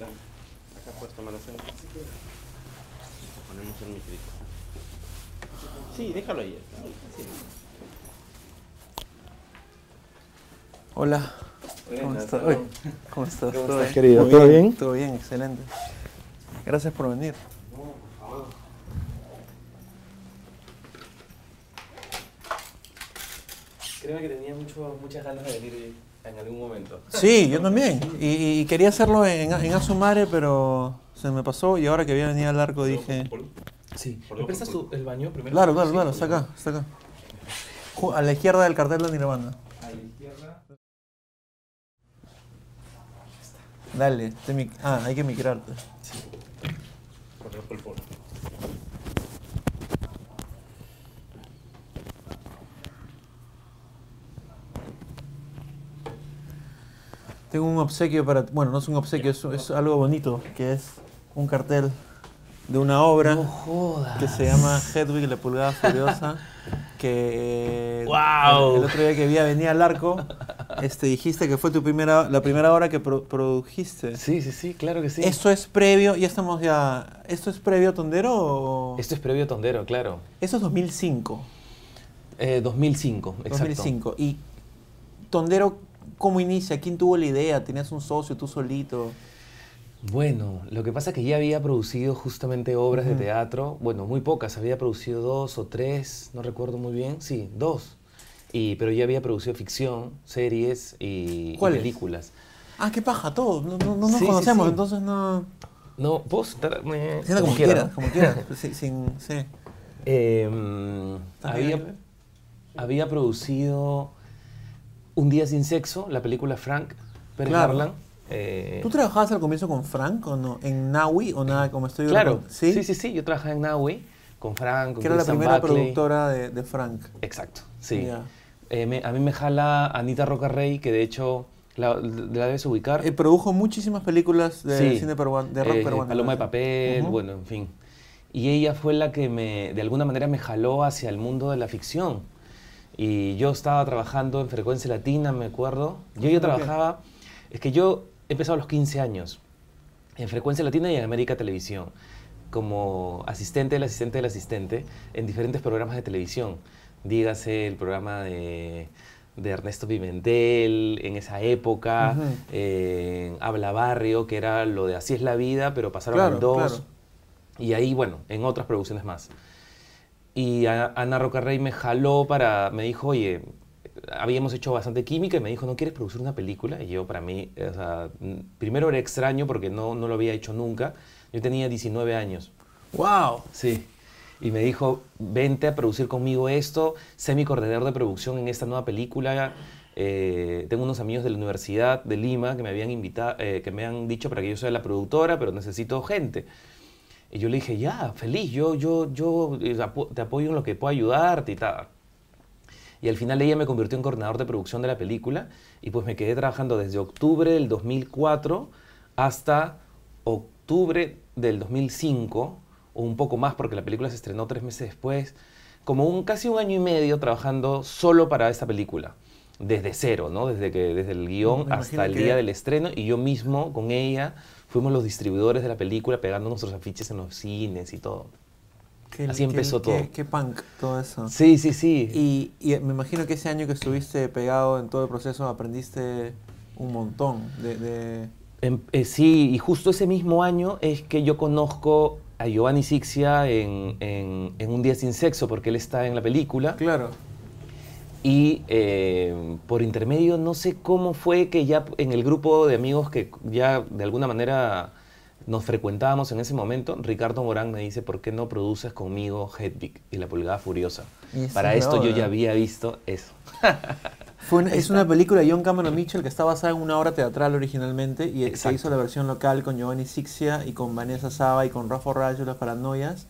Acá, acá puedes tomar asiento. Ponemos el micrito. Sí, déjalo ahí. Sí. Hola. ¿Cómo estás? ¿Cómo estás? ¿Cómo ¿Todo estás, bien? querido? ¿Todo bien? Todo bien, excelente. Gracias por venir. Créeme que tenía mucho, muchas ganas de venir en algún momento. Sí, yo también. Y, y quería hacerlo en, en Asumare, pero se me pasó y ahora que había venido al arco dije... Sí. ¿Me prestas el baño primero? Claro, claro, Sí, claro, por está acá, está acá. A la izquierda del cartel de Nirvana. A la izquierda. Dale, este mic- ah, hay que micrarte. Por del polo. Tengo un obsequio para... Bueno, no es un obsequio, es, es algo bonito, que es un cartel de una obra jodas. que se llama Hedwig la pulgada furiosa, que ¡Guau! el, el otro día que vi a venir al arco, este, dijiste que fue tu primera, la primera obra que pro- produjiste. Sí, sí, sí, claro que sí. ¿Esto es previo, ya estamos ya, ¿esto es previo a Tondero o...? Esto es previo a Tondero, claro. Eso es 2005. Eh, 2005, exacto. 2005. ¿Y Tondero cómo inicia? ¿Quién tuvo la idea? ¿Tenías un socio tú solito? Bueno, lo que pasa es que ya había producido justamente obras de teatro, bueno, muy pocas, había producido dos o tres, no recuerdo muy bien, sí, dos. Y, pero ya había producido ficción, series y, y películas. Ah, qué paja, todos. No, no, no nos Sí, conocemos, sí. entonces no... No, ¿puedo sentarme? Sienta como, quieras, como quieras. Sí, sin, sí. Em, ¿Está había, había producido Un día sin sexo, la película Frank Pérez Claro. Harlan. eh, ¿Tú trabajabas al comienzo con Frank o no? ¿En Naui o nada como estoy Claro, recordando? ¿Sí? sí, sí, yo trabajaba en Naui con Frank, con Que era la primera Buckley. productora de, de Frank. Exacto, sí. Ya. Eh, me- a mí me jala Anita Rocarrey, que de hecho la, la debes ubicar. Eh, produjo muchísimas películas de Sí. cine peruano, de rock Eh, peruano. Paloma de papel, Ujú. bueno, en fin. Y ella fue la que me, de alguna manera me jaló hacia el mundo de la ficción. Y yo estaba trabajando en Frecuencia Latina, me acuerdo. Yo ya ¿Por qué? trabajaba, es que yo he empezado a los 15 años en Frecuencia Latina y en América Televisión, como asistente del asistente del asistente en diferentes programas de televisión. Dígase el programa de, de Ernesto Pimentel en esa época, eh, Habla Barrio, que era lo de Así es la vida, pero pasaron Claro, en dos. claro. Y ahí, bueno, en otras producciones más. Y Ana Rocarrey me jaló para, me dijo, oye, habíamos hecho bastante química y me dijo, ¿no quieres producir una película? Y yo, para mí, o sea, n- primero era extraño porque no, no lo había hecho nunca. Yo tenía 19 años. ¡Wow! Sí. Y me dijo, vente a producir conmigo esto, sé mi coordinador de producción en esta nueva película. Eh, tengo unos amigos de la Universidad de Lima que me habían invitado, que me han dicho para que yo sea la productora, pero necesito gente. Y yo le dije, ya, feliz, yo, yo, yo eh, te apoyo en lo que pueda ayudarte y tal. Y al final ella me convirtió en coordinador de producción de la película y pues me quedé trabajando desde octubre del 2004 hasta octubre del 2005 o un poco más porque la película se estrenó tres meses después, como un casi un año y medio trabajando solo para esta película, desde cero, ¿no? Desde, que, desde el guion hasta el que- día del estreno y yo mismo con ella fuimos los distribuidores de la película pegando nuestros afiches en los cines y todo. Qué- Así qué- empezó qué- todo. Qué punk todo eso. Sí, sí, sí. Y, y me imagino que ese año que estuviste pegado en todo el proceso aprendiste un montón de... de- Em- eh, sí, y justo ese mismo año es que yo conozco a Giovanni Sixia en, en- en Un Día Sin Sexo, porque él está en la película. Claro. Y eh, por intermedio, no sé cómo fue que ya en el grupo de amigos que ya de alguna manera nos frecuentábamos en ese momento, Ricardo Morán me dice, ¿por qué no produces conmigo Hedwig y la Pulgada Furiosa? Para esto yo ya había visto eso. Fue una- es una película de John Cameron Mitchell que está basada en una obra teatral originalmente y se hizo la versión local con Giovanni Sixia y con Vanessa Saba y con Rafa Rayo, Las Paranoias.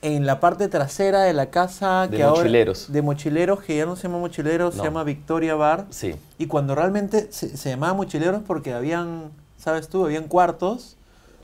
En la parte trasera de la casa De que ahora- mochileros. de mochileros, que ya no se llama mochileros, se llama Victoria Bar. Sí, Y cuando realmente se, se llamaba mochileros porque habían, ¿sabes tú? Habían cuartos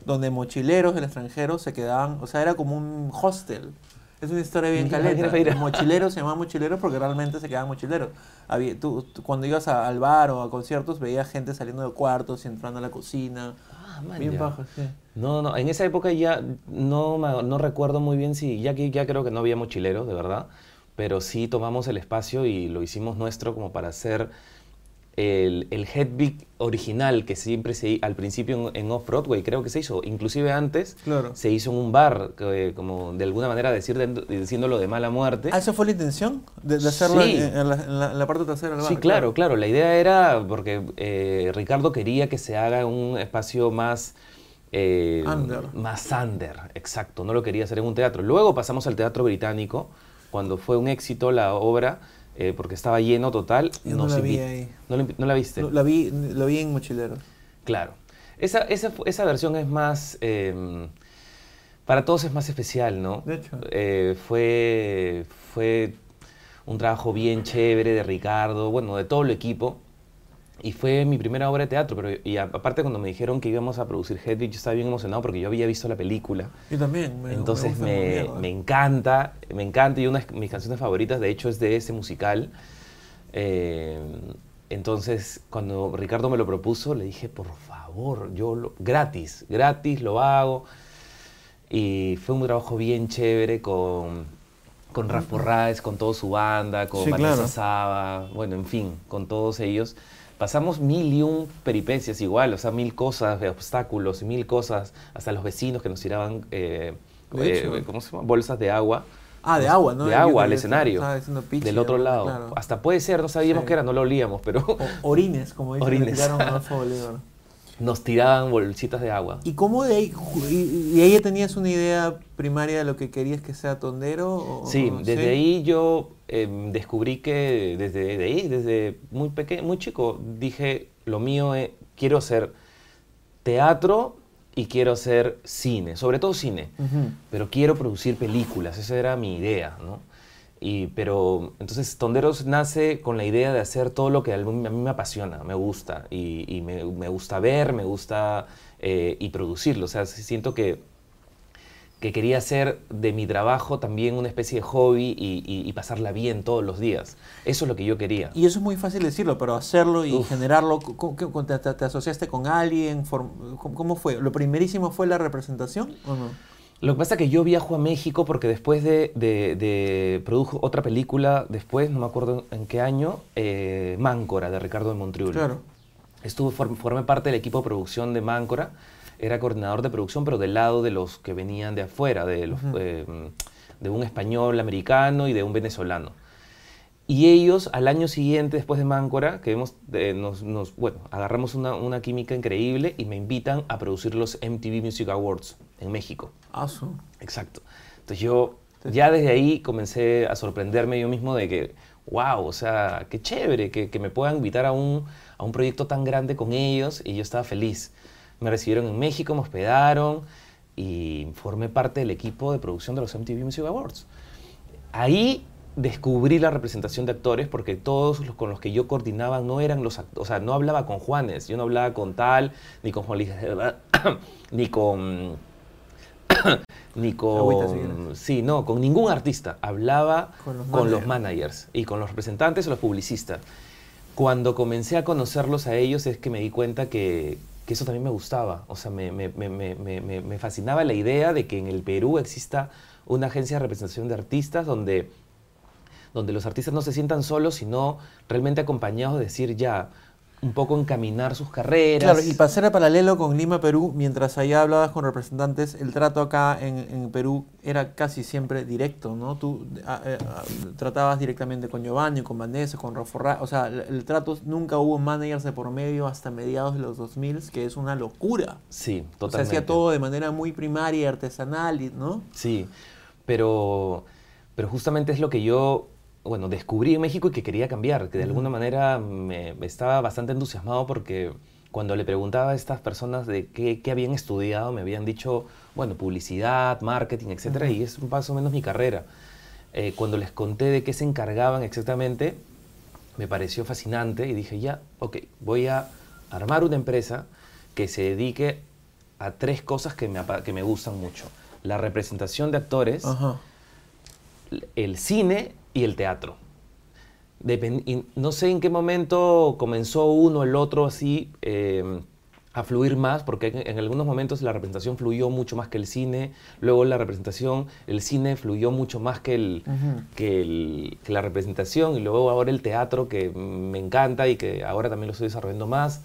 donde mochileros del extranjero se quedaban, o sea, era como un hostel. Es una historia bien Mira, caleta. mira, mira. Los mochileros se llaman mochileros porque realmente se quedaban mochileros. Había, tú, tú cuando ibas a- al bar o a conciertos veías gente saliendo de cuartos y entrando a la cocina. Ah, man, bien ya. bajo, sí. No, no, en esa época ya no, me- no recuerdo muy bien si, ya que ya creo que no había mochileros, de verdad, pero sí tomamos el espacio y lo hicimos nuestro como para hacer el, el Hedwig original que siempre se hi- al principio en, en Off-Broadway creo que se hizo, inclusive antes Claro. se hizo en un bar, que, como de alguna manera decir, diciéndolo de mala muerte. Ah, ¿esa fue la intención? De, de hacerlo Sí. en, en la, en la- en la parte trasera del bar. Sí, claro, claro. La idea era porque eh, Ricardo quería que se haga un espacio más... eh, Under. Más under, exacto. No lo quería hacer en un teatro. Luego pasamos al Teatro Británico, cuando fue un éxito la obra, eh, porque estaba lleno total. Yo no la vi ahí. ¿No, la, ¿No la viste? La vi, lo vi en Mochileros. Claro. Esa, esa, esa versión es más... eh, para todos es más especial, ¿no? De hecho. Eh, fue, fue un trabajo bien chévere de Ricardo, bueno, de todo el equipo. Y fue mi primera obra de teatro, pero y aparte cuando me dijeron que íbamos a producir Hedwig, yo estaba bien emocionado porque yo había visto la película. Yo también. Me, Entonces me, mierda. me encanta, me encanta y una de mis canciones favoritas de hecho es de ese musical. Eh, entonces cuando Ricardo me lo propuso le dije, por favor, yo lo- gratis, gratis lo hago. Y fue un trabajo bien chévere con, con Raf Porraes, con toda su banda, con Sí, Vanessa claro. Saba, bueno, en fin, con todos ellos. Pasamos mil y un peripecias igual, o sea, mil cosas, obstáculos y mil cosas, hasta los vecinos que nos tiraban, eh, eh. ¿cómo se llama? Bolsas de agua. Ah, de agua, ¿no? De agua al escenario. del otro lado. Claro. Hasta puede ser, no sabíamos Sí. qué era, no lo olíamos, pero O- orines, como dicen, Orines. tiraron a Bolívar. Nos tiraban bolsitas de agua. ¿Y cómo de ahí, y, y ahí tenías una idea primaria de lo que querías que sea tondero? o- Sí, o- desde ahí yo em, descubrí que desde de ahí, desde muy pequeño, muy chico, dije, lo mío es, quiero hacer teatro y quiero hacer cine, sobre todo cine, pero quiero producir películas, esa era mi idea, ¿no? Y, pero entonces Tonderos nace con la idea de hacer todo lo que a mí, a mí me apasiona, me gusta, y, y me, me gusta ver, me gusta eh, y producirlo, o sea, siento que que quería hacer de mi trabajo también una especie de hobby y, y- y pasarla bien todos los días. Eso es lo que yo quería. Y eso es muy fácil decirlo, pero hacerlo y Uf. generarlo, ¿cómo- cómo- te, te- te asociaste con alguien? Form- ¿Cómo, cómo fue? ¿Lo primerísimo fue la representación o no? Lo que pasa es que yo viajo a México porque después de, de- de- produjo otra película, después, no me acuerdo en qué año, eh, Máncora, de Ricardo de Montriul. Claro. Estuve, form- formé parte del equipo de producción de Máncora, era coordinador de producción, pero del lado de los que venían de afuera, de, los, eh, de un español americano y de un venezolano. Y ellos, al año siguiente, después de Máncora, que hemos, eh, nos, nos- bueno, agarramos una, una química increíble y me invitan a producir los MTV Music Awards en México. Ah, su. Exacto. Entonces yo ya desde ahí comencé a sorprenderme yo mismo de que, wow, o sea, qué chévere que, que me puedan invitar a un, a un proyecto tan grande con ellos y yo estaba feliz. Me recibieron en México, me hospedaron y formé parte del equipo de producción de los MTV Music Awards. Ahí descubrí la representación de actores porque todos los con los que yo coordinaba no eran los actores, o sea, no hablaba con Juanes, yo no hablaba con tal, ni con Juan Luis, ni con ni con sí, no, con ningún artista, hablaba Con los con los managers. y con los representantes o los publicistas. Cuando comencé a conocerlos a ellos es que me di cuenta que, que eso también me gustaba. O sea, me- me- me- me fascinaba la idea de que en el Perú exista una agencia de representación de artistas donde, donde los artistas no se sientan solos, sino realmente acompañados de decir ya, un poco encaminar sus carreras. Claro, y hacer el paralelo con Lima, Perú, mientras allá hablabas con representantes, el trato acá en, en Perú era casi siempre directo, ¿no? Tú tratabas directamente con Giovanni, con Vanessa, con Rafa Ra- o sea, el, el trato, nunca hubo managers de por medio hasta mediados de los 2000, que es una locura. Sí, O sea, totalmente. hacía todo de manera muy primaria y artesanal, ¿no? Sí, pero, pero justamente es lo que yo, bueno, descubrí en México y que quería cambiar, que de alguna manera me, estaba bastante entusiasmado porque cuando le preguntaba a estas personas de qué, qué habían estudiado, me habían dicho, bueno, publicidad, marketing, etcétera, y es más o menos mi carrera. Eh, cuando les conté de qué se encargaban exactamente, me pareció fascinante y dije, ya, ok, voy a armar una empresa que se dedique a tres cosas que me, que me gustan mucho. La representación de actores, Ajá. el cine y el teatro. no sé en qué momento comenzó uno, el otro así em, a fluir más, porque en, algunos momentos la representación fluyó mucho más que el cine, luego la representación, el cine fluyó mucho más que, el, que, la representación, y luego ahora el teatro que me encanta y que ahora también lo estoy desarrollando más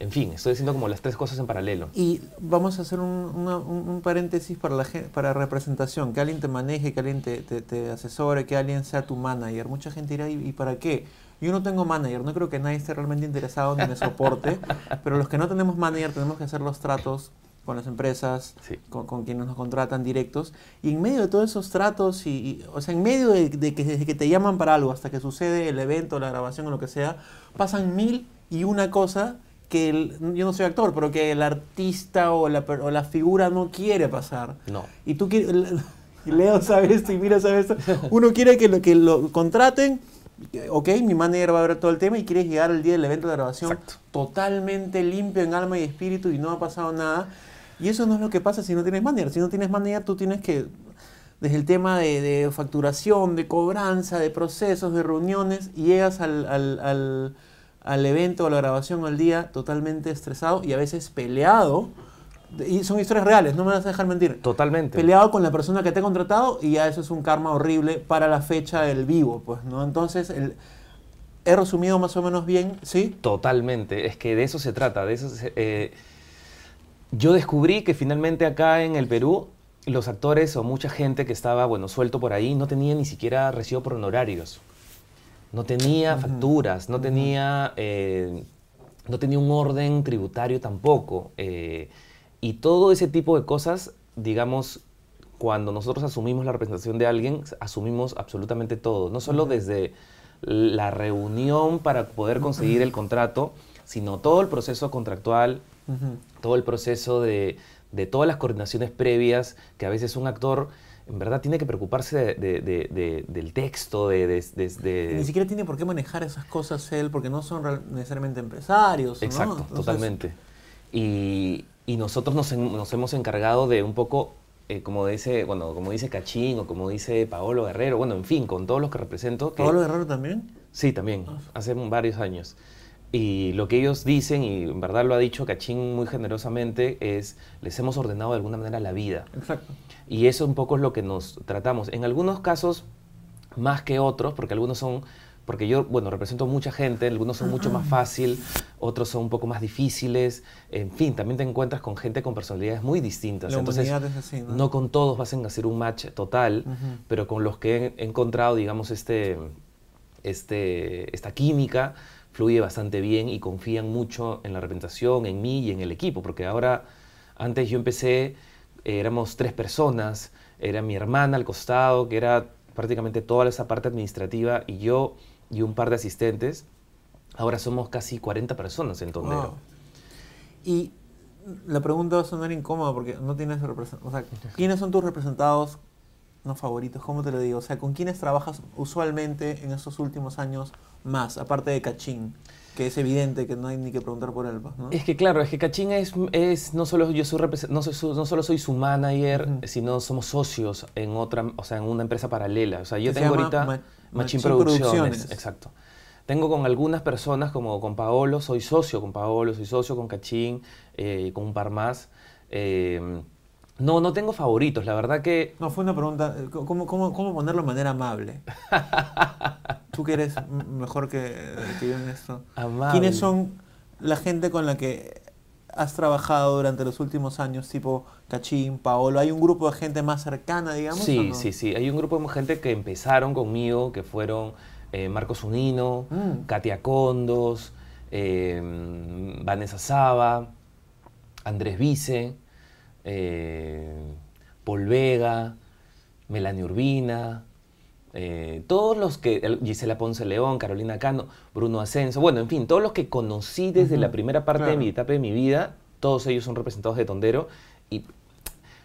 en fin, estoy haciendo como las tres cosas en paralelo. Y vamos a hacer un, paréntesis para la para representación, que alguien te maneje, que alguien te, asesore, que alguien sea tu manager. Mucha gente dirá, ¿y, para qué? Yo no tengo manager, no creo que nadie esté realmente interesado ni me soporte, pero los que no tenemos manager tenemos que hacer los tratos con las empresas, con, quienes nos contratan directos, y en medio de todos esos tratos, y, o sea, en medio de, que, desde que te llaman para algo hasta que sucede el evento, la grabación o lo que sea, pasan mil y una cosa que yo no soy actor, pero que el artista o la, o la figura no quiere pasar. No. Y tú quieres, Leo sabe esto y mira sabe esto, uno quiere que lo, que lo contraten, ok, mi manager va a ver todo el tema y quieres llegar al día del evento de grabación totalmente limpio en alma y espíritu y no ha pasado nada. Y eso no es lo que pasa si no tienes manager. Si no tienes manager, tú tienes que, desde el tema de, de facturación, de cobranza, de procesos, de reuniones, llegas al, al al evento, a la grabación o al día totalmente estresado y a veces peleado. Y son historias reales, no me vas a dejar mentir. Totalmente. Peleado con la persona que te ha contratado y ya eso es un karma horrible para la fecha del vivo, pues, ¿no? Entonces, el, he resumido más o menos bien, ¿sí? Totalmente, es que de eso se trata, de eso eh, yo descubrí que finalmente acá en el Perú los actores o mucha gente que estaba, bueno, suelto por ahí no tenía ni siquiera recibo por honorarios no tenía facturas, no tenía, eh, no tenía un orden tributario tampoco. Eh, y todo ese tipo de cosas, digamos, cuando nosotros asumimos la representación de alguien, asumimos absolutamente todo, no solo desde la reunión para poder conseguir el contrato, sino todo el proceso contractual, todo el proceso de, de todas las coordinaciones previas que a veces un actor en verdad tiene que preocuparse del texto, de, Ni siquiera tiene por qué manejar esas cosas él, porque no son necesariamente empresarios. Exacto, totalmente. Y, nosotros nos, hemos encargado de un poco, eh, como, dice, bueno, como dice Cachín o como dice Paolo Guerrero, bueno, en fin, con todos los que represento. ¿Paolo Guerrero también? Sí, también, ah. hace varios años. Y lo que ellos dicen, y en verdad lo ha dicho Cachín muy generosamente, es les hemos ordenado de alguna manera la vida. Exacto. Y eso un poco es lo que nos tratamos. En algunos casos, más que otros, porque algunos son, porque yo, bueno, represento mucha gente, algunos son mucho más fácil, otros son un poco más difíciles. En fin, también te encuentras con gente con personalidades muy distintas. La Entonces, es así, ¿no? ¿no? con todos vas a hacer un match total, pero con los que he encontrado, digamos, este, este, esta química, fluye bastante bien y confían mucho en la representación, en mí y en el equipo, porque ahora, antes yo empecé, éramos tres personas, era mi hermana al costado, que era prácticamente toda esa parte administrativa, y yo y un par de asistentes. Ahora somos casi 40 personas en Tondero. Y la pregunta va a sonar incómoda porque no tienes representados. ¿quiénes son tus representados no favoritos? ¿Cómo te lo digo? O sea, ¿con quiénes trabajas usualmente en estos últimos años más, aparte de Cachín, que es evidente que no hay ni que preguntar por él. Pues, ¿no? Es que claro, es que Cachín es, es no solo yo soy no, no solo soy su manager, sino somos socios en otra, o sea, en una empresa paralela. O sea, yo tengo ahorita Machín Producciones, exacto. Tengo con algunas personas, como con Paolo, soy socio con Paolo, soy socio con Cachín, eh, con un par más. Eh, no, no tengo favoritos, la verdad que... No, fue una pregunta, eh, ¿cómo, cómo, cómo ponerlo de manera amable? Tú que eres mejor que, que yo en esto. Amable. ¿Quiénes son la gente con la que has trabajado durante los últimos años, tipo Cachín, Paolo? ¿Hay un grupo de gente más cercana, digamos? Sí, sí, sí. Hay un grupo de gente que empezaron conmigo, que fueron eh, Marcos Unino, mm. Katia Condos, eh, Vanessa Saba, Andrés Vice eh, Paul Vega, Melanie Urbina, eh, todos los que, Gisela Ponce León, Carolina Cano, Bruno Ascenso, bueno, en fin, todos los que conocí desde la primera parte de mi etapa de mi vida, todos ellos son representados de Tondero. Y,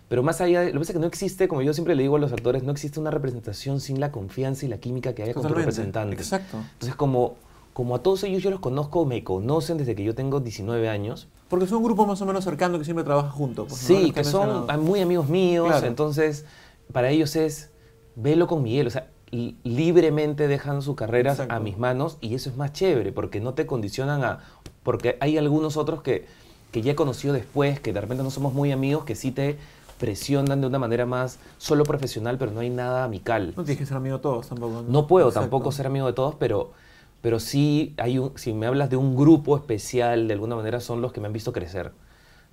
pero más allá, de, lo que pasa es que no existe, como yo siempre le digo a los actores, no existe una representación sin la confianza y la química que haya con tu representante. Exacto. Entonces, como, como a todos ellos yo los conozco, me conocen desde que yo tengo 19 años, porque son un grupo más o menos cercano que siempre trabaja juntos. Pues, sí, que, son muy amigos míos, entonces para ellos es velo con Miguel, o sea, li- libremente dejan su carrera a Exacto. mis manos y eso es más chévere porque no te condicionan a... Porque hay algunos otros que, que ya he conocido después, que de repente no somos muy amigos, que sí te presionan de una manera más solo profesional, pero no hay nada amical. No tienes que ser amigo de todos tampoco. No puedo Exacto. tampoco ser amigo de todos, pero, pero sí hay un, si me hablas de un grupo especial, de alguna manera son los que me han visto crecer.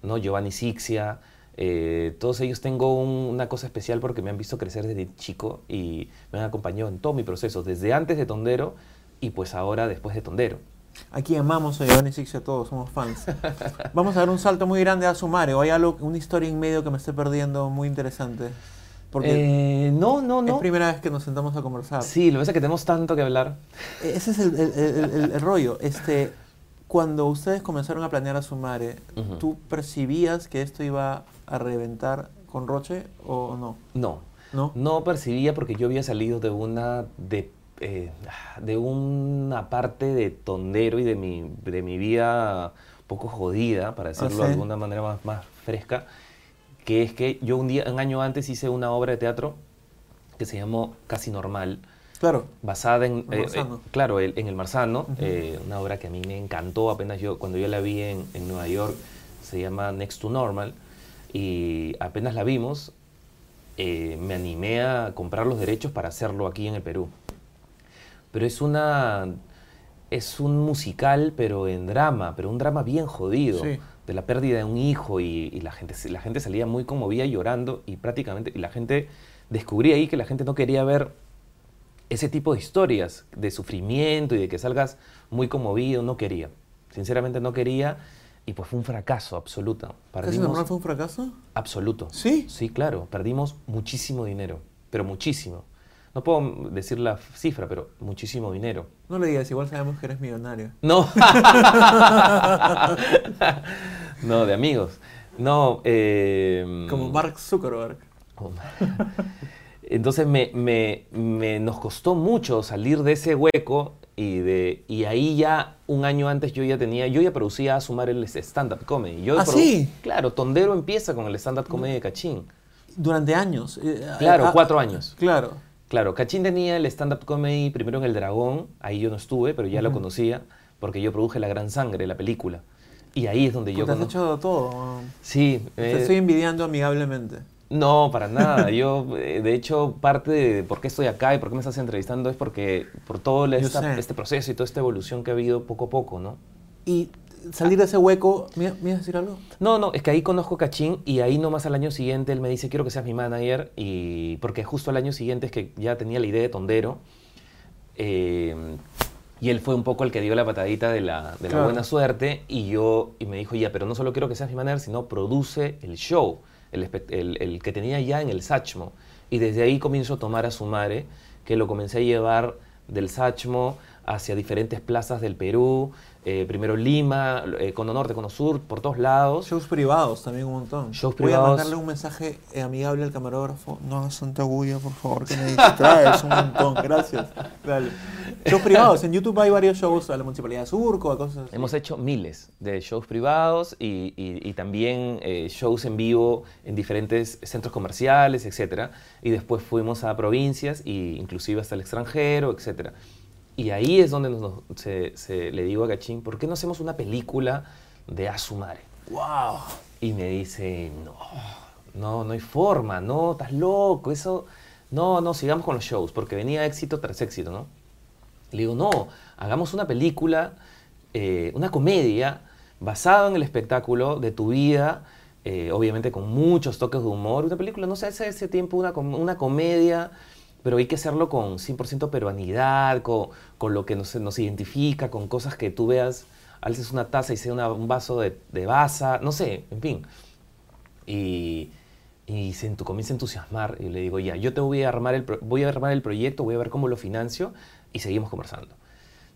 ¿no? Giovanni Sixia, eh, todos ellos tengo un- una cosa especial porque me han visto crecer desde chico y me han acompañado en todo mi proceso, desde antes de Tondero y pues ahora después de Tondero. Aquí amamos a Giovanni Sixia todos, somos fans. Vamos a dar un salto muy grande a Sumare. O hay algo, una historia en medio que me esté perdiendo muy interesante. Porque Eh, no, no, es no. primera vez que nos sentamos a conversar. Sí, lo que pasa es que tenemos tanto que hablar. Ese es el, el- el- el- rollo. Este, cuando ustedes comenzaron a planear a Sumare, Ujú. ¿tú percibías que esto iba a reventar con Roche o no? No, ¿No? No percibía porque yo había salido de una de, eh, de una parte de tondero y de mi, de mi vida poco jodida, para decirlo sí? de alguna manera más, más fresca, que es que yo un día, un año antes hice una obra de teatro que se llamó Casi Normal, Claro. basada en, El eh, Marzano. eh, claro, el- en El Marzano, eh, una obra que a mí me encantó apenas yo, cuando yo la vi en, en Nueva York, se llama Next to Normal, y apenas la vimos, me animé a comprar los derechos para hacerlo aquí en el Perú. Pero es una, es un musical, pero en drama, pero un drama bien jodido, Sí. De la pérdida de un hijo, y, y la, gente, la gente salía muy conmovida llorando, y prácticamente, y la gente, descubrí ahí que la gente no quería ver ese tipo de historias de sufrimiento y de que salgas muy conmovido, no quería. Sinceramente no quería y pues fue un fracaso absoluto. ¿Casi Perdimos normal fue un fracaso? absoluto. ¿Sí? Sí, claro, perdimos muchísimo dinero, pero muchísimo. No puedo decir la cifra, pero muchísimo dinero. No le digas, igual sabemos que eres millonario. No. no, de amigos. No. eh, Como Mark Zuckerberg. Oh. Entonces me, me- me- nos costó mucho salir de ese hueco y, de, y ahí ya un año antes yo ya tenía, yo ya producía a sumar el stand-up comedy. Yo ¿Ah, sí? Claro, Tondero empieza con el stand-up comedy de Cachín. Durante años. eh, Claro, ah, cuatro años. Claro. Claro, Cachín tenía el stand-up comedy primero en El Dragón, ahí yo no estuve, pero ya lo conocía, porque yo produje La Gran Sangre, la película. Y ahí es donde yo Te has hecho todo. Sí, Te eh, estoy envidiando amigablemente. No, para nada. Yo, eh, de hecho, parte de por qué estoy acá y por qué me estás entrevistando es porque por todo esta- este proceso y toda esta evolución que ha habido poco a poco, ¿no? Y salir de ese hueco. ¿Me, me ibas a decir algo? No, no, es que ahí conozco Cachín y ahí nomás al año siguiente él me dice, quiero que seas mi manager, y porque justo al año siguiente es que ya tenía la idea de Tondero, eh, y él fue un poco el que dio la patadita de la, de la buena suerte, y yo, y me dijo, ya, pero no solo quiero que seas mi manager, sino produce el show, el, el- el que tenía ya en el Sachmo, y desde ahí comienzo a tomar a Sumare, que lo comencé a llevar del Sachmo hacia diferentes plazas del Perú, eh, primero Lima, eh, Cono Norte, Cono Sur, por todos lados. Shows privados también un montón. Shows Voy privados. a mandarle un mensaje eh, amigable al camarógrafo. No hagas tanta bulla, por favor, que me distraes un montón. Gracias. Dale. Shows privados. En YouTube hay varios shows a la Municipalidad de Surco, a cosas así. Hemos hecho miles de shows privados y, y- y también eh, shows en vivo en diferentes centros comerciales, etc. Y después fuimos a provincias e inclusive hasta el extranjero, etc. Y ahí es donde nos- se, se- le digo a Gachín, ¿por qué no hacemos una película de Asumare? ¡Wow! Y me dice, no, no, no hay forma, no, estás loco, eso, no, no, sigamos con los shows, porque venía éxito tras éxito, ¿no? Le digo, no, hagamos una película, eh, una comedia basada en el espectáculo de tu vida, eh, obviamente con muchos toques de humor, una película, no sé, hace ese tiempo una, com- una comedia, pero hay que hacerlo con 100% peruanidad, con, con lo que nos, nos identifica, con cosas que tú veas, alces una taza y sea una- un vaso de, de baza, no sé, en fin. Y, y se comienza a entusiasmar y le digo, ya, yo te voy a armar el, voy a armar el proyecto, voy a ver cómo lo financio y seguimos conversando.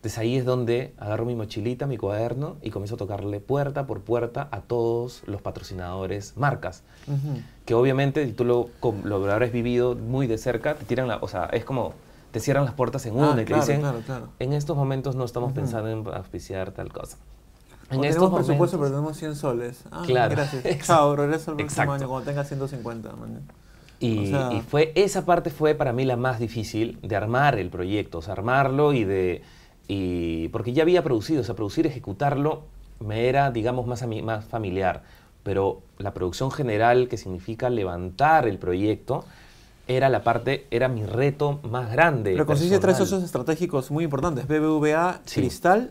Entonces ahí es donde agarro mi mochilita, mi cuaderno y comienzo a tocarle puerta por puerta a todos los patrocinadores, marcas, Ujú. que obviamente si tú lo, lo habrás vivido muy de cerca, te tiran la, o sea, es como te cierran las puertas en una Ah, y te claro, dicen, claro, claro. en estos momentos no estamos Ujú. pensando en auspiciar tal cosa. O En tenemos presupuesto, pero tenemos 100 soles. Ah, Claro. Gracias. Chao, regreso el próximo año cuando tenga 150. man. Y, O sea- y fue, esa parte fue para mí la más difícil de armar el proyecto, o sea, armarlo y de... Y, porque ya había producido, o sea, producir, ejecutarlo me era, digamos, más, más familiar. Pero la producción general, que significa levantar el proyecto, era la parte, era mi reto más grande. Pero consiste en tres socios estratégicos muy importantes, BBVA, Sí. Cristal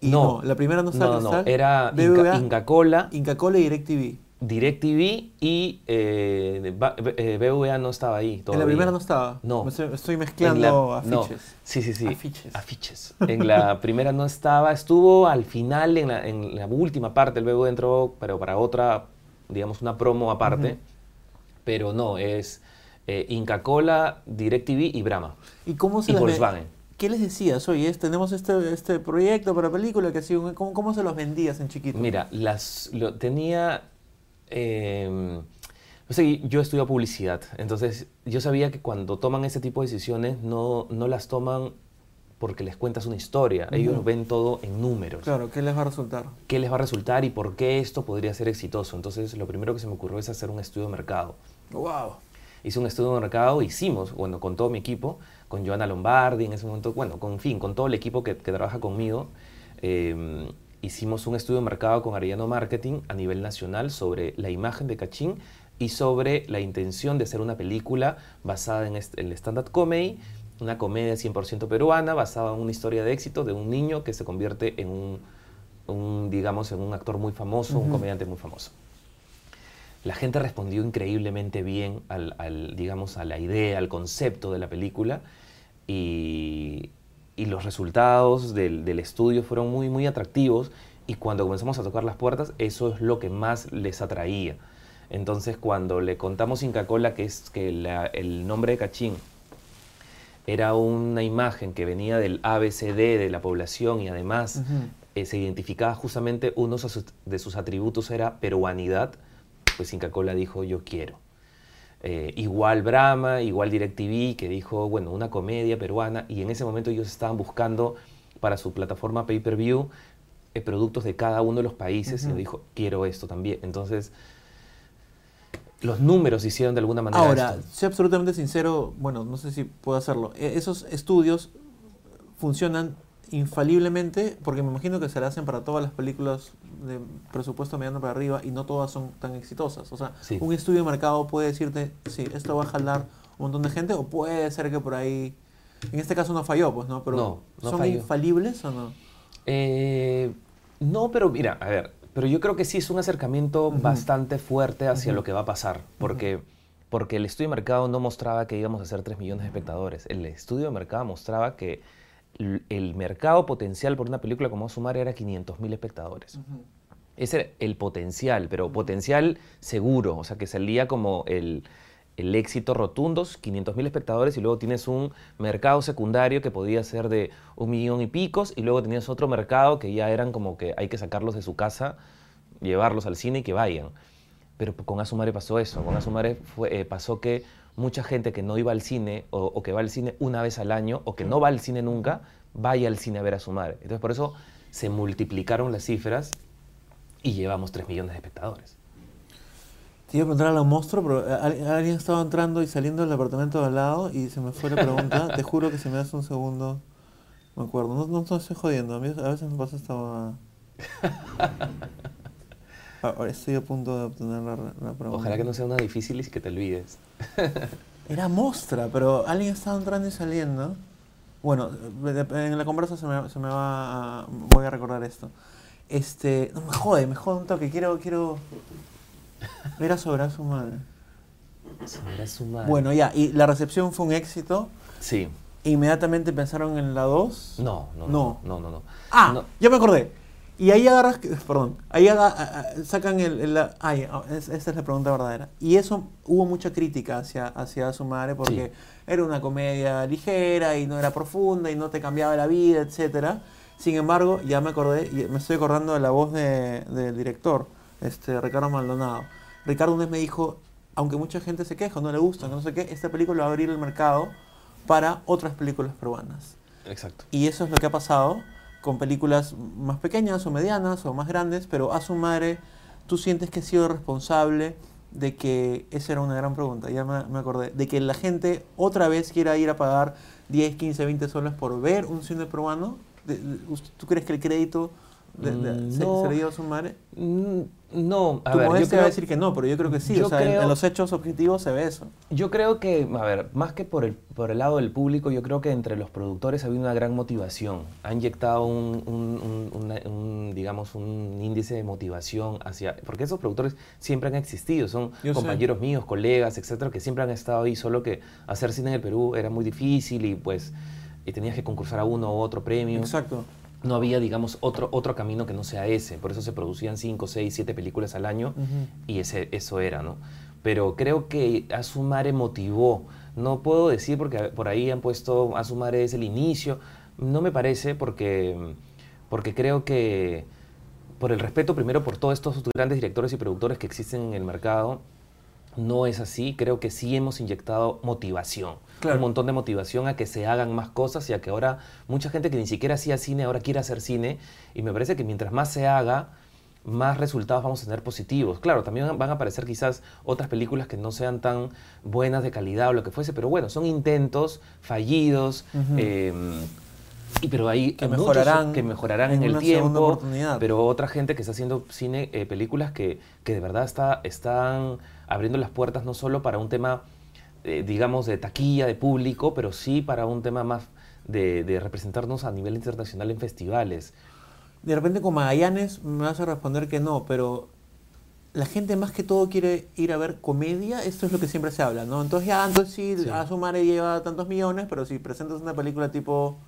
y no, la primera no estaba no, no, Cristal. era BBVA, Inca, Inca Cola, Inca Cola y DirecTV. DirecTV y eh, ba- B- eh, BVA no estaba ahí En la primera no estaba. No. Me estoy, mezclando la- no, afiches. Sí, sí, sí. Afiches. Afiches. En la primera no estaba, estuvo al final, en la, en la última parte, el BBVA entró, pero para otra, digamos, una promo aparte. Pero no, es eh, Inca Cola, DirecTV y Brahma. ¿Y cómo se Y Volkswagen. ¿Qué les decías? Oye, tenemos este, este proyecto para película que ha sido ¿cómo, ¿Cómo se los vendías en chiquito? Mira, las, lo, tenía... eh, o sea, yo estudio publicidad, entonces yo sabía que cuando toman ese tipo de decisiones no, no las toman porque les cuentas una historia, ellos ven todo en números. Claro, ¿qué les va a resultar? ¿Qué les va a resultar y por qué esto podría ser exitoso? Entonces lo primero que se me ocurrió es hacer un estudio de mercado. ¡Wow! Hice un estudio de mercado, hicimos, bueno, con todo mi equipo, con Joana Lombardi en ese momento, bueno, con en fin, con todo el equipo que, que trabaja conmigo, eh, hicimos un estudio de mercado con Arellano Marketing a nivel nacional sobre la imagen de Cachín y sobre la intención de hacer una película basada en, el stand-up comedy, una comedia 100% peruana, basada en una historia de éxito de un niño que se convierte en un, un, digamos, en un actor muy famoso, un comediante muy famoso. La gente respondió increíblemente bien al, al, digamos, a la idea, al concepto de la película y, y los resultados del, del estudio fueron muy, muy atractivos y cuando comenzamos a tocar las puertas, eso es lo que más les atraía. Entonces, cuando le contamos Inca Cola que es que la- el nombre de Cachín era una imagen que venía del ABCD de la población y además eh, se identificaba justamente uno de sus- de sus atributos era peruanidad, pues Inca Cola dijo yo quiero. Eh, igual Brahma, igual DirecTV, que dijo, bueno, una comedia peruana, y en ese momento ellos estaban buscando para su plataforma pay-per-view eh, productos de cada uno de los países, y nos dijo, quiero esto también. Entonces, los números hicieron de alguna manera Ahora, esto. sé absolutamente sincero, bueno, no sé si puedo hacerlo. E- Esos estudios funcionan infaliblemente, porque me imagino que se le hacen para todas las películas de presupuesto mediano para arriba y no todas son tan exitosas. O sea, Sí. un estudio de mercado puede decirte, sí, esto va a jalar un montón de gente, o puede ser que por ahí, en este caso no falló, pues, ¿no? Pero No, no ¿son falló. infalibles o no? Eh, no, pero mira, a ver, pero yo creo que sí es un acercamiento bastante fuerte hacia lo que va a pasar, porque, porque el estudio de mercado no mostraba que íbamos a ser 3 millones de espectadores. El estudio de mercado mostraba que el mercado potencial por una película como Sumar era 500 mil espectadores. Ese era el potencial, pero potencial seguro, o sea, que salía como el, el éxito rotundo, 500 mil espectadores, y luego tienes un mercado secundario que podía ser de un millón y picos, y luego tenías otro mercado que ya eran como que hay que sacarlos de su casa, llevarlos al cine y que vayan. Pero con Asumare pasó eso, con Asumare fue, eh, pasó que mucha gente que no iba al cine, o, o que va al cine una vez al año, o que no va al cine nunca, vaya al cine a ver Asumare. Entonces por eso se multiplicaron las cifras y llevamos 3 millones de espectadores. Te iba a preguntar a los monstruos, pero eh, al- alguien estaba entrando y saliendo del apartamento de al lado y se me fue la pregunta. Te juro que si me das un segundo, me acuerdo. No, no, no estoy jodiendo, a, mí a veces me pasa esta. Ahora estoy a punto de obtener la, la pregunta. Ojalá que no sea una difícil y que te olvides. Era mostra, pero alguien estaba entrando y saliendo. Bueno, en la conversa se me, se me va a... Voy a recordar esto. Este... No me jode, me jode un toque. Quiero... quiero... Era sobre su madre. Sobre Asumare. Bueno, ya. Y la recepción fue un éxito. Sí. Inmediatamente pensaron en la 2. No, no, No. no, no, no. no. Ah, No. ya me acordé. Y ahí agarras, perdón, ahí sacan el, el- la- ay, ah, es- esta es la pregunta verdadera. Y eso hubo mucha crítica hacia, hacia su madre porque era una comedia ligera y no era profunda y no te cambiaba la vida, etcétera. Sin embargo, ya me acordé, me estoy acordando de la voz de- del director, este Ricardo Maldonado. Ricardo una vez me dijo, aunque mucha gente se queja, no le gusta, no sé qué, esta película va a abrir el mercado para otras películas peruanas. Exacto. Y eso es lo que ha pasado con películas más pequeñas o medianas o más grandes, pero a su madre tú sientes que ha sido responsable de que, esa era una gran pregunta, ya me, me acordé, de que la gente otra vez quiera ir a pagar 10, 15, 20 soles por ver un cine peruano? ¿Tú crees que el crédito de, de- Mm, se, no. se le dio a Sumare? Mm, No, a Tu ver, yo va creo, a decir que no, pero yo creo que sí. o sea, en- los hechos objetivos se ve eso. yo creo que, a ver, más que por el, por el lado del público, yo creo que entre los productores había una gran motivación. Ha inyectado un, un- un- una- un, digamos, un índice de motivación hacia... Porque esos productores siempre han existido, son Yo sé. compañeros míos, colegas, etcétera, que siempre han estado ahí, solo que hacer cine en el Perú era muy difícil y pues y tenías que concursar a uno u otro premio. Exacto. No había, digamos, otro, otro camino que no sea ese. Por eso se producían 5, 6, 7 películas al año y ese, eso era, ¿no? Pero creo que Asumare motivó. No puedo decir porque por ahí han puesto Asumare es el inicio. No me parece porque, porque creo que por el respeto primero por todos estos grandes directores y productores que existen en el mercado, no es así. Creo que sí hemos inyectado motivación. Claro. Un montón de motivación a que se hagan más cosas y a que ahora mucha gente que ni siquiera hacía cine ahora quiere hacer cine. Y me parece que mientras más se haga, más resultados vamos a tener positivos. Claro, también van a aparecer quizás otras películas que no sean tan buenas de calidad o lo que fuese, pero bueno, son intentos fallidos. Eh, y pero hay Que mejorarán que mejorarán en el tiempo, pero otra gente que está haciendo cine, eh, películas que, que de verdad está, están abriendo las puertas no solo para un tema, eh, digamos, de taquilla, de público, pero sí para un tema más de, de representarnos a nivel internacional en festivales. De repente con Magallanes me vas a responder que no, pero la gente más que todo quiere ir a ver comedia, esto es lo que siempre se habla, ¿no? Entonces ya, entonces sí, Sí. a Sumare lleva tantos millones, pero si presentas una película tipo,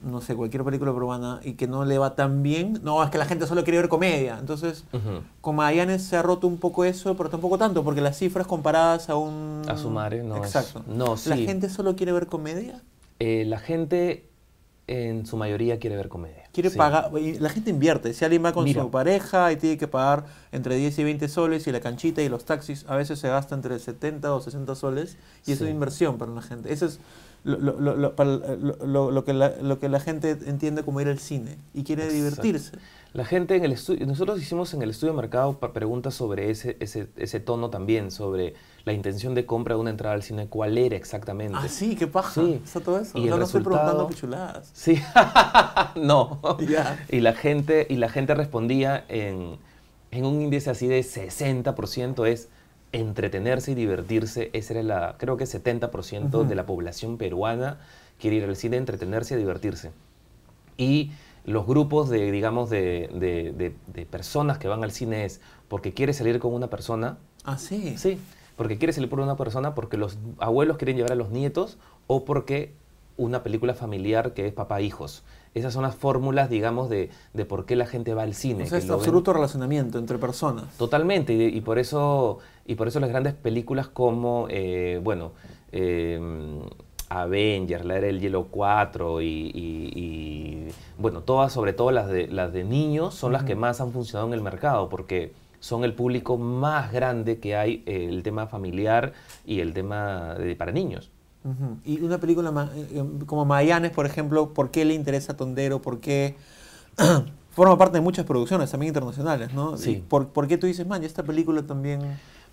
no sé, cualquier película peruana y que no le va tan bien, no, es que la gente solo quiere ver comedia. Entonces, Ujú. con Magallanes se ha roto un poco eso, pero tampoco tanto, porque las cifras comparadas a un... A Sumare, no es- Exacto. no, ¿La sí. gente solo quiere ver comedia? Eh, la gente en su mayoría quiere ver comedia. Quiere sí. pagar, la gente invierte. Si alguien va con Mira. su pareja y tiene que pagar entre 10 y 20 soles y la canchita y los taxis, a veces se gasta entre 70 o 60 soles y eso Sí. es inversión para la gente. Eso es lo, lo- lo- para- lo- lo- lo que la, lo que la gente entiende como ir al cine y quiere Exacto. divertirse. La gente en el estudio, nosotros hicimos en el estudio de mercado preguntas sobre ese, ese, ese tono también, sobre la intención de compra de una entrada al cine, cuál era exactamente. Ah, sí, qué paja. Sí. Está todo eso. Y O sea, el no estoy preguntando resultado- pichuladas. Sí, no. Ya. Y la gente, y la gente respondía en, en un índice así de 60% es entretenerse y divertirse. Ese era la, creo que 70% Ujú. de la población peruana quiere ir al cine, entretenerse y divertirse. Y los grupos de, digamos, de, de- de- de personas que van al cine es porque quiere salir con una persona, Ah, sí. Sí, porque quiere salir por una persona, porque los abuelos quieren llevar a los nietos o porque una película familiar que es papá-hijos. Esas son las fórmulas, digamos, de, de por qué la gente va al cine. O sea, es ven- absoluto relacionamiento entre personas. Totalmente, y, y por eso, y por eso las grandes películas como, eh, bueno, eh, Avengers, la era del Hielo 4 y, y- y, bueno, todas, sobre todo las de, las de niños, son las que más han funcionado en el mercado, porque son el público más grande que hay, eh, el tema familiar y el tema de- para niños. Y una película ma- eh, eh, como Magallanes, por ejemplo, ¿por qué le interesa a Tondero? ¿Por qué forma parte de muchas producciones también internacionales, ¿no? Sí. ¿Y ¿Por, por qué tú dices, man, esta película también...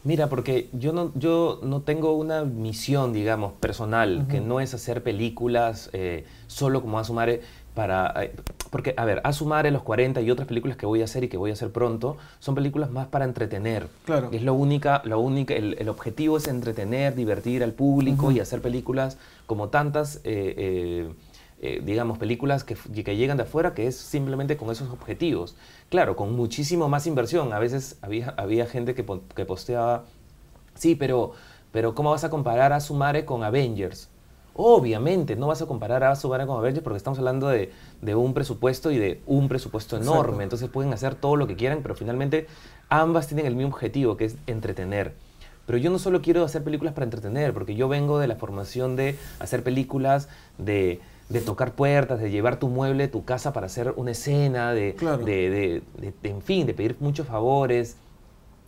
Mira, porque yo no, yo no tengo una misión, digamos, personal, que no es hacer películas eh, solo como Asumare para... eh, porque, a ver, Asumare, Los 40 y otras películas que voy a hacer y que voy a hacer pronto, son películas más para entretener. Claro. Es lo única, lo única, el, el objetivo es entretener, divertir al público y hacer películas como tantas... eh, eh, digamos, películas que, que llegan de afuera, que es simplemente con esos objetivos. Claro, con muchísimo más inversión. A veces había, había gente que, que posteaba, sí, pero, pero ¿cómo vas a comparar a Sumare con Avengers? Obviamente, no vas a comparar a Sumare con Avengers porque estamos hablando de, de un presupuesto y de un presupuesto enorme. Exacto. Entonces pueden hacer todo lo que quieran, pero finalmente ambas tienen el mismo objetivo, que es entretener. Pero yo no solo quiero hacer películas para entretener, porque yo vengo de la formación de hacer películas, de, de tocar puertas, de llevar tu mueble, tu casa para hacer una escena, de, Claro. de, de- de- de- en fin, de pedir muchos favores.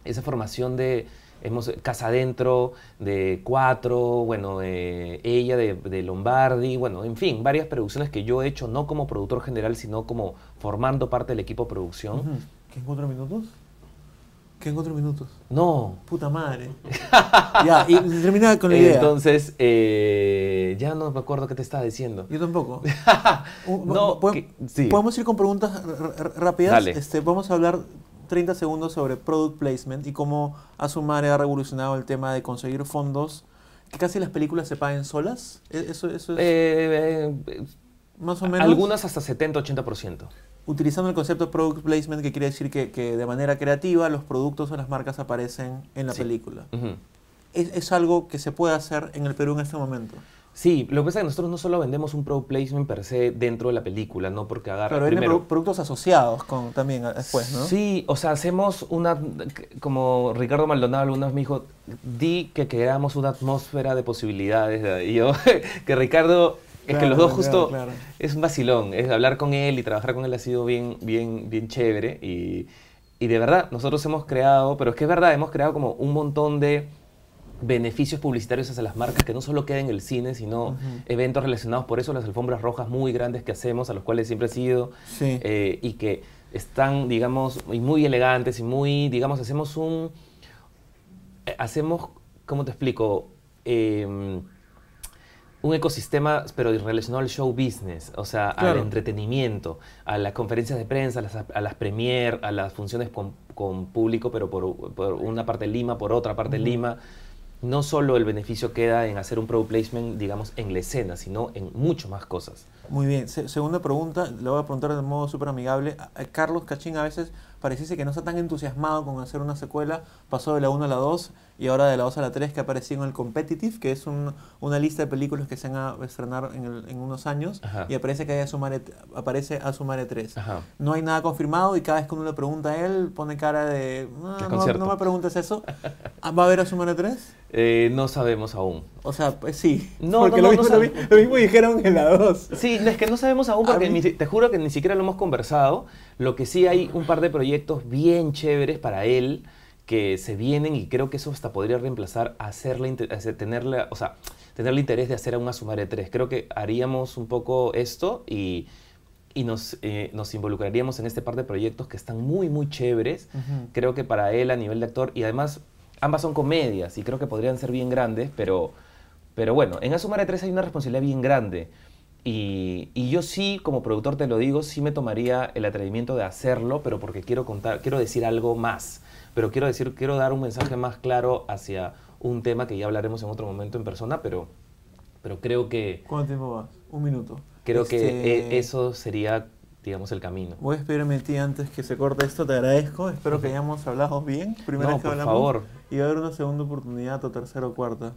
Esa formación de hemos, Casa Adentro, de Cuatro, bueno, eh, ella de, de Lombardi, bueno, en fin, varias producciones que yo he hecho no como productor general, sino como formando parte del equipo de producción. ¿Qué en cuatro minutos? Quedan cuatro minutos. No. Puta madre. ya, y termina con la idea. Entonces, eh, ya no me acuerdo qué te estaba diciendo. Yo tampoco. Un- No, ¿pod- que- sí. ¿Podemos ir con preguntas rápidas? Dale. Este, vamos a hablar 30 segundos sobre product placement y cómo Asumare ha revolucionado el tema de conseguir fondos que casi las películas se paguen solas. ¿E- Eso, eso es Eh, eh, más o menos. algunas hasta 70-80%. Utilizando el concepto de product placement, que quiere decir que, que de manera creativa los productos o las marcas aparecen en la Sí. película. Es, es algo que se puede hacer en el Perú en este momento. Sí, lo que pasa es que nosotros no solo vendemos un product placement per se dentro de la película, no porque agarra Pero primero. produ- productos asociados con, también después, ¿no? Sí, o sea, hacemos una, como Ricardo Maldonado alguna vez me dijo, di que creamos una atmósfera de posibilidades. Y yo, que Ricardo, es que Claro, los dos claro, justo, claro. es un vacilón, es hablar con él y trabajar con él ha sido bien, bien, bien chévere. Y, y de verdad, nosotros hemos creado, pero es que es verdad, hemos creado como un montón de beneficios publicitarios hacia las marcas que no solo quedan en el cine, sino eventos relacionados, por eso las alfombras rojas muy grandes que hacemos, a los cuales siempre he sido, Sí. eh, y que están, digamos, muy elegantes y muy, digamos, hacemos un, eh, hacemos, ¿cómo te explico? Em, un ecosistema, pero relacionado al show business, o sea, al entretenimiento, a las conferencias de prensa, a las, a las premier, a las funciones con, con público, pero por, por una parte en Lima, por otra parte Ujú. Lima. No solo el beneficio queda en hacer un product placement, digamos, en la escena, sino en mucho más cosas. Muy bien. Se- segunda pregunta, le voy a preguntar de modo súper amigable. Carlos Cachín a veces pareciese que no está tan entusiasmado con hacer una secuela. Pasó de la 1 a la 2 y ahora de la 2 a la 3 que ha aparecido en el Competitive, que es un- una lista de películas que se van a estrenar en, el- en unos años. Ajá. Y aparece que hay Asumare, aparece Asumare 3. Ajá. No hay nada confirmado y cada vez que uno le pregunta a él pone cara de... "Ah, no, no me preguntes eso. Ah, ¿Va a haber Asumare 3? Eh, no sabemos aún. O sea, pues sí. No, Porque no, lo, no, mismo, no lo sab- mi- lo mismo dijeron en la 2. Sí, es que no sabemos aún A porque mí- te juro que ni siquiera lo hemos conversado. Lo que sí hay un par de proyectos bien chéveres para él que se vienen y creo que eso hasta podría reemplazar a hacerle, hacer- tenerle, o sea, tenerle interés de hacer a una Sumare 3. Creo que haríamos un poco esto y, y nos, eh, nos involucraríamos en este par de proyectos que están muy, muy chéveres. Ujú. Creo que para él a nivel de actor y además ambas son comedias y creo que podrían ser bien grandes, pero, pero bueno, en Asumare 3 hay una responsabilidad bien grande. Y, y yo sí, como productor te lo digo, sí me tomaría el atrevimiento de hacerlo, pero porque quiero contar, quiero decir algo más. Pero quiero decir, quiero dar un mensaje más claro hacia un tema que ya hablaremos en otro momento en persona, pero, pero creo que ¿Cuánto tiempo vas? Un minuto. creo que Este, e- eso sería, digamos, el camino. Voy a despedirme de ti antes que se corte esto, te agradezco. Espero que hayamos hablado bien. Primera No, vez que por hablamos. favor. Y va a haber una segunda oportunidad, o tercera o cuarta.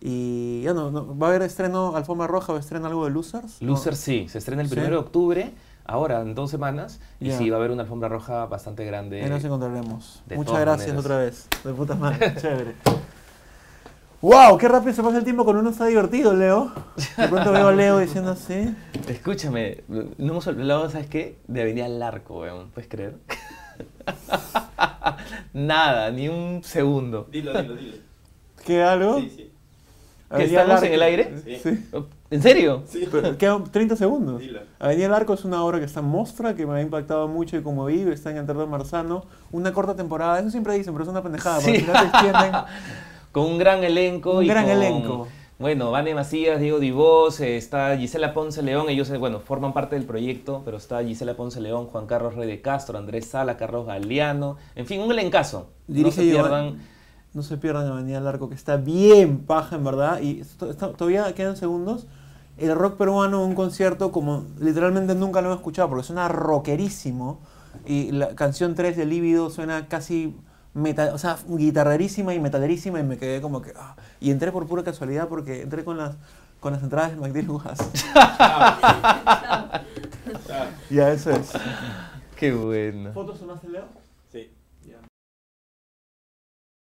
Y ya no, no, ¿va a haber estreno Alfombra Roja o estreno algo de Losers? No. Loser sí, se estrena el ¿Sí? 1 de octubre, ahora en dos semanas, y Ya. sí va a haber una alfombra roja bastante grande. Ahí nos encontraremos. Muchas gracias maneras. otra vez. De puta madre. Chévere. ¡Wow! ¡Qué rápido se pasa el tiempo con uno está divertido, Leo! De pronto veo a Leo diciendo así. Escúchame, no hemos hablado, ¿sabes qué? De Avenida al Arco, weón, ¿puedes creer? Nada, ni un segundo. Dilo, dilo, dilo. ¿Qué algo? Sí, sí. ¿Que estamos en el aire? Sí. Sí. ¿En serio? Sí. Pero quedan 30 segundos. Avenida del Arco es una obra que está en Mostra, que me ha impactado mucho y como vive, está en Teatro Marzano. Una corta temporada, eso siempre dicen, pero es una pendejada, porque Sí. final se extienden. Con un gran elenco. Un y gran con, elenco. Bueno, Vane Macías, Diego Divos, eh, está Gisela Ponce León, ellos, eh, bueno, forman parte del proyecto, pero está Gisela Ponce León, Juan Carlos Rey de Castro, Andrés Sala, Carlos Galeano, en fin, un elencazo. Dirige no se pierdan. No se pierdan Avenida del Arco, que está bien paja, en verdad. Y esto- esto- todavía quedan segundos. El rock peruano, un concierto como literalmente nunca lo he escuchado, porque suena rockerísimo. Y la canción 3 de Líbido suena casi meta, o sea, guitarrerísima y metalerísima. Y me quedé como que. ah. Y entré por pura casualidad porque entré con las, con las entradas de. Ah, ya, eso es. Qué bueno. ¿Fotos sonaste, Leo?